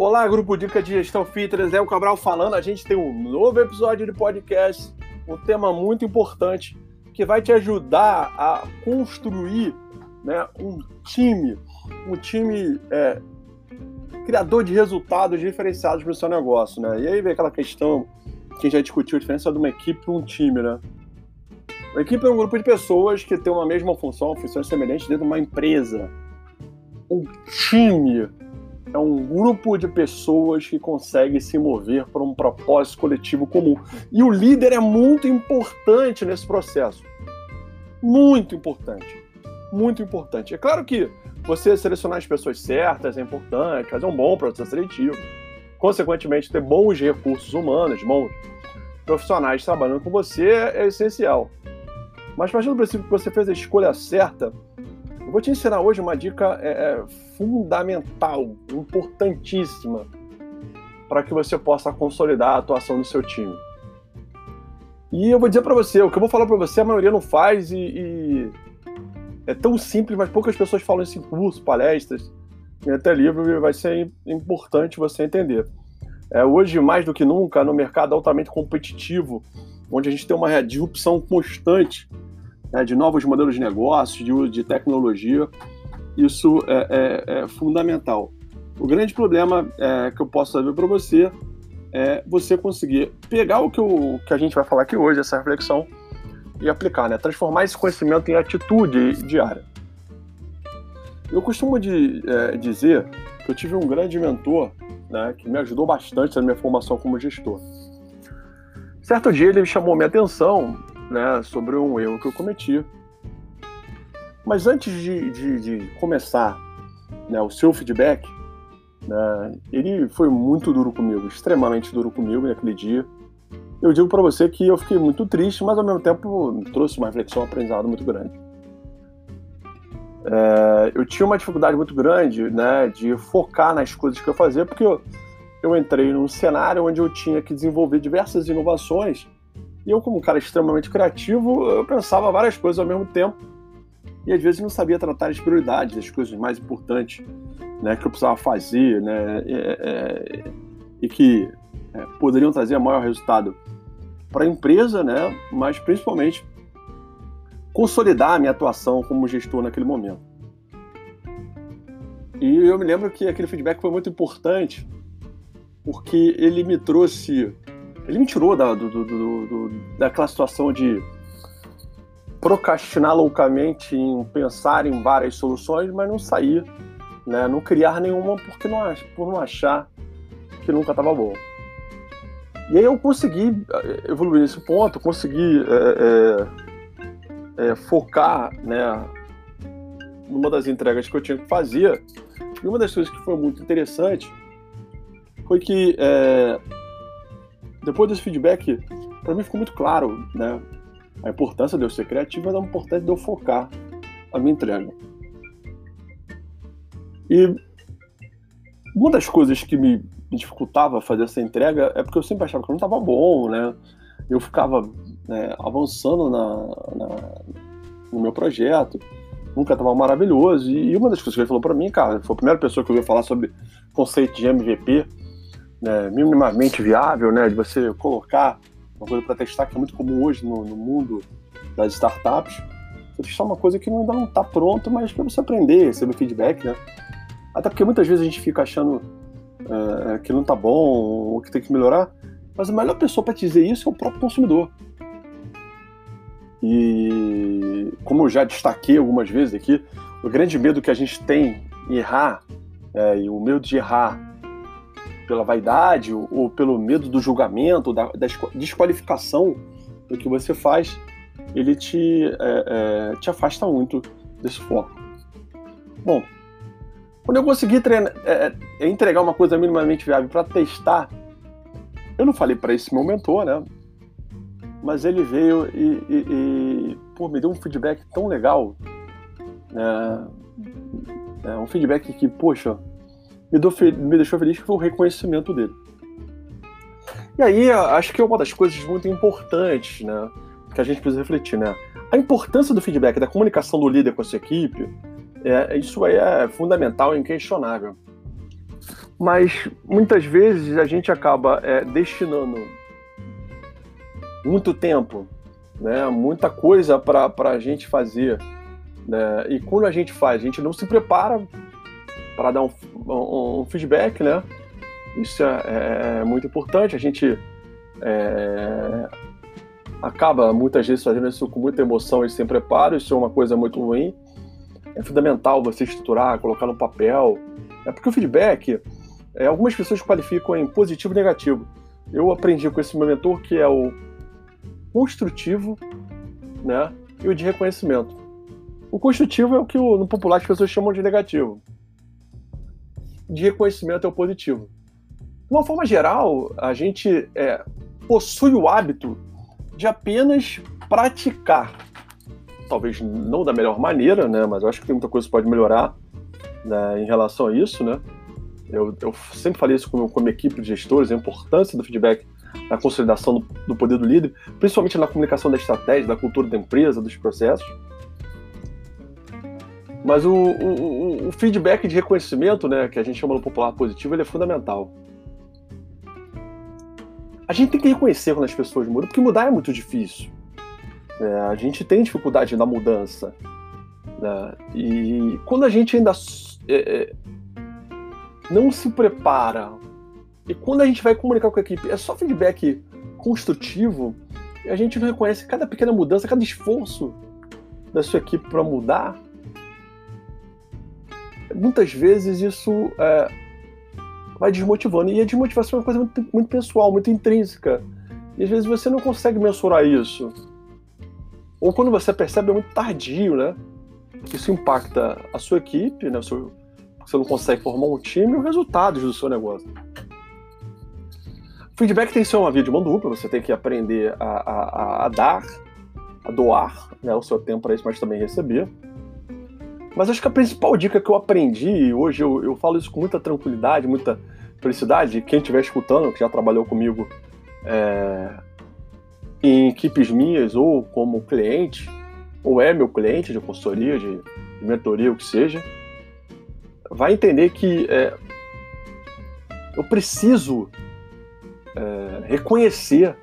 Olá, grupo Dica de Gestão Fitness, é o Cabral falando. A gente tem um novo episódio de podcast, um tema muito importante que vai te ajudar a construir né, um time, um time é, criador de resultados diferenciados para o seu negócio. Né? E aí vem aquela questão que já discutiu, a diferença de uma equipe para um time. Né? Uma equipe é um grupo de pessoas que tem uma mesma função, funções semelhantes dentro de uma empresa. Um time é um grupo de pessoas que consegue se mover para um propósito coletivo comum. E o líder é muito importante nesse processo. Muito importante. Muito importante. É claro que você selecionar as pessoas certas é importante, fazer um bom processo seletivo. Consequentemente, ter bons recursos humanos, bons profissionais trabalhando com você é essencial. Mas partindo do princípio que você fez a escolha certa, eu vou te ensinar hoje uma dica é, é, fundamental, importantíssima, para que você possa consolidar a atuação do seu time. E eu vou dizer para você, o que eu vou falar para você, a maioria não faz e, e, é tão simples, mas poucas pessoas falam isso em curso, palestras, e até livro, e vai ser importante você entender. É, hoje, mais do que nunca, no mercado altamente competitivo, onde a gente tem uma disrupção constante né, de novos modelos de negócio, de uso de tecnologia. Isso é, é, é fundamental. O grande problema é, que eu posso saber para você é você conseguir pegar o que, eu, que a gente vai falar aqui hoje, essa reflexão, e aplicar, né? transformar esse conhecimento em atitude diária. Eu costumo de, é, dizer que eu tive um grande mentor né, que me ajudou bastante na minha formação como gestor. Certo dia ele chamou minha atenção né, sobre um erro que eu cometi. Mas antes de, de, de começar né, o seu feedback, né, ele foi muito duro comigo, extremamente duro comigo naquele dia. Eu digo para você que eu fiquei muito triste, mas ao mesmo tempo trouxe uma reflexão, um aprendizado muito grande. É, eu tinha uma dificuldade muito grande né, de focar nas coisas que eu fazia, porque eu, eu entrei num cenário onde eu tinha que desenvolver diversas inovações e eu, como um cara extremamente criativo, eu pensava várias coisas ao mesmo tempo. E às vezes não sabia tratar as prioridades, as coisas mais importantes né, que eu precisava fazer, né, é, é, e que é, poderiam trazer maior resultado para a empresa, né, mas principalmente consolidar a minha atuação como gestor naquele momento. E eu me lembro que aquele feedback foi muito importante, porque ele me trouxe ele me tirou da, do, do, do, daquela situação de procrastinar loucamente em pensar em várias soluções, mas não sair, né? não criar nenhuma porque não, por não achar que nunca estava bom. E aí eu consegui eh, evoluir nesse ponto, consegui é, é, é, focar né, numa das entregas que eu tinha que fazer. E uma das coisas que foi muito interessante foi que depois desse feedback, para mim ficou muito claro, né? A importância de eu ser criativo, mas a importância de eu focar a minha entrega. E uma das coisas que me dificultava fazer essa entrega é porque eu sempre achava que não estava bom, né? Eu ficava né, avançando na, na, no meu projeto, nunca estava maravilhoso. E uma das coisas que ele falou para mim, cara, foi a primeira pessoa que eu falar sobre conceito de MVP, né, minimamente viável, né, de você colocar uma coisa para testar, que é muito comum hoje no, no mundo das startups, você testar uma coisa que ainda não está pronto, mas para você aprender, receber feedback, né? Até porque muitas vezes a gente fica achando é, que não está bom ou que tem que melhorar, mas a melhor pessoa para dizer isso é o próprio consumidor. E como eu já destaquei algumas vezes aqui, o grande medo que a gente tem em errar, é, e o medo de errar pela vaidade ou, ou pelo medo do julgamento, da, da, desqualificação do que você faz, ele te, é, é, te afasta muito desse foco. Bom, quando eu consegui treinar, é, é entregar uma coisa minimamente viável para testar, eu não falei para esse meu mentor, né? Mas ele veio e, e, e pô, me deu um feedback tão legal. Né? É, um feedback que, poxa, me, me deixou feliz foi o reconhecimento dele. E aí, acho que é uma das coisas muito importantes, né, que a gente precisa refletir, né? A importância do feedback, da comunicação do líder com a sua equipe, é, isso aí é fundamental e inquestionável. Mas muitas vezes a gente acaba é, destinando muito tempo, né, muita coisa para a gente fazer. Né, e quando a gente faz, a gente não se prepara para dar um, um, um, feedback, né? Isso é, é, muito importante. A gente é, acaba muitas vezes fazendo isso com muita emoção e sem preparo. Isso é uma coisa muito ruim. É fundamental você estruturar, colocar no papel. É porque o feedback, é, algumas pessoas qualificam em positivo e negativo. Eu aprendi com esse meu mentor que é o construtivo né, e o de reconhecimento. O construtivo é o que no popular as pessoas chamam de negativo. De reconhecimento é o positivo. De uma forma geral, a gente é, possui o hábito de apenas praticar. Talvez não da melhor maneira, né, mas eu acho que tem muita coisa que pode melhorar né, em relação a isso. Né? Eu, eu sempre falei isso com, com a minha equipe de gestores, a importância do feedback na consolidação do, do, poder do líder, principalmente na comunicação da estratégia, da cultura da empresa, dos processos. Mas o, o, o feedback de reconhecimento, né, que a gente chama no popular positivo, ele é fundamental. A gente tem que reconhecer quando as pessoas mudam, porque mudar é muito difícil. É, a gente tem dificuldade na mudança. Né? E quando a gente ainda é, é não se prepara e quando a gente vai comunicar com a equipe, é só feedback construtivo, a gente não reconhece cada pequena mudança, cada esforço da sua equipe para mudar. Muitas vezes isso é, vai desmotivando. E a desmotivação é uma coisa muito, muito pessoal, muito intrínseca. E às vezes você não consegue mensurar isso. Ou quando você percebe é muito tardio, né? Isso impacta a sua equipe, né? Você não consegue formar um time e os resultados do seu negócio. Feedback tem que ser uma via de mão dupla, você tem que aprender a, a, a dar, a doar né, o seu tempo para isso, mas também receber. Mas acho que a principal dica que eu aprendi, e hoje eu, eu falo isso com muita tranquilidade, muita felicidade, quem estiver escutando, que já trabalhou comigo é, em equipes minhas, ou como cliente, ou é meu cliente de consultoria, de, de mentoria, o que seja, vai entender que é, eu preciso é, reconhecer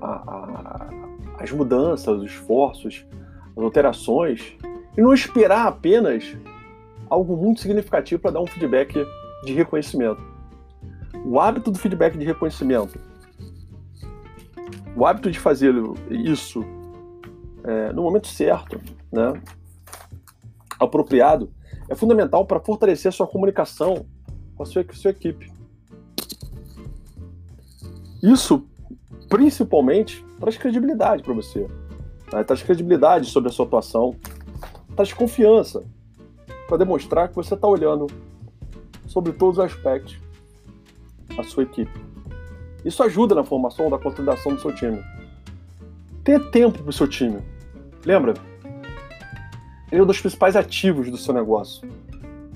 a, a, as mudanças, os esforços, as alterações e não esperar apenas algo muito significativo para dar um feedback de reconhecimento. O hábito do feedback de reconhecimento, o hábito de fazer isso é, no momento certo, né, apropriado, é fundamental para fortalecer a sua comunicação com a sua, com a sua equipe. Isso, principalmente, traz credibilidade para você. Né? Traz credibilidade sobre a sua atuação, traz confiança para demonstrar que você está olhando sobre todos os aspectos a sua equipe. Isso ajuda na formação da consolidação do seu time. Ter tempo para o seu time. Lembra? Ele é um dos principais ativos do seu negócio.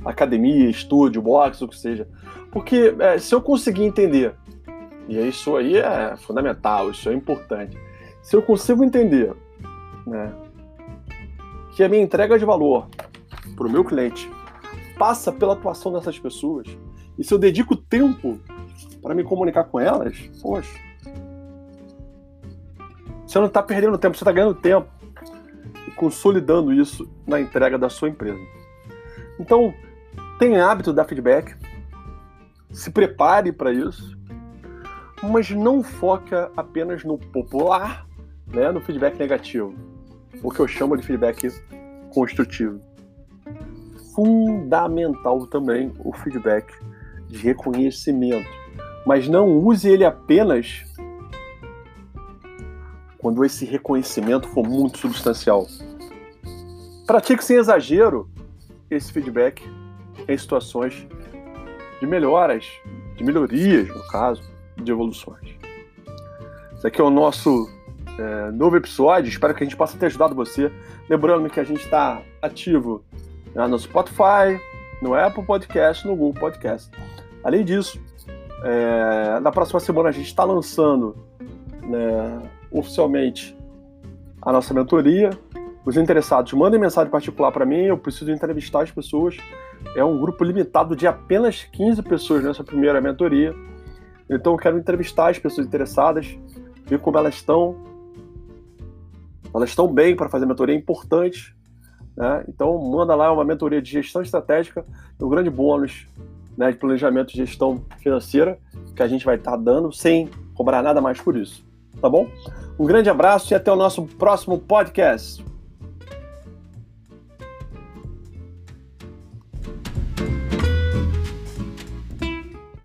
Academia, estúdio, box, o que seja. Porque é, se eu conseguir entender e isso aí é fundamental, isso é importante. Se eu consigo entender né, que a minha entrega de valor para o meu cliente passa pela atuação dessas pessoas, e se eu dedico tempo para me comunicar com elas, poxa, você não está perdendo tempo, você está ganhando tempo e consolidando isso na entrega da sua empresa. Então, tenha hábito de dar feedback, se prepare para isso mas não foca apenas no popular, né, no feedback negativo, o que eu chamo de feedback construtivo. Fundamental também o feedback de reconhecimento, mas não use ele apenas quando esse reconhecimento for muito substancial. Pratique sem exagero esse feedback em situações de melhoras, de melhorias, no caso, de evoluções. Esse aqui é o nosso é, novo episódio. Espero que a gente possa ter ajudado você. Lembrando que a gente está ativo né, no Spotify, no Apple Podcast, no Google Podcast. Além disso, é, na próxima semana a gente está lançando né, oficialmente a nossa mentoria. Os interessados mandem mensagem particular para mim. Eu preciso entrevistar as pessoas É um grupo limitado de apenas 15 pessoas nessa primeira mentoria. Então eu quero entrevistar as pessoas interessadas, ver como elas estão. Elas estão bem para fazer mentoria, é importante. Né? Então manda lá uma mentoria de gestão estratégica, um grande bônus né, de planejamento e gestão financeira que a gente vai estar tá dando sem cobrar nada mais por isso. Tá bom? Um grande abraço e até o nosso próximo podcast.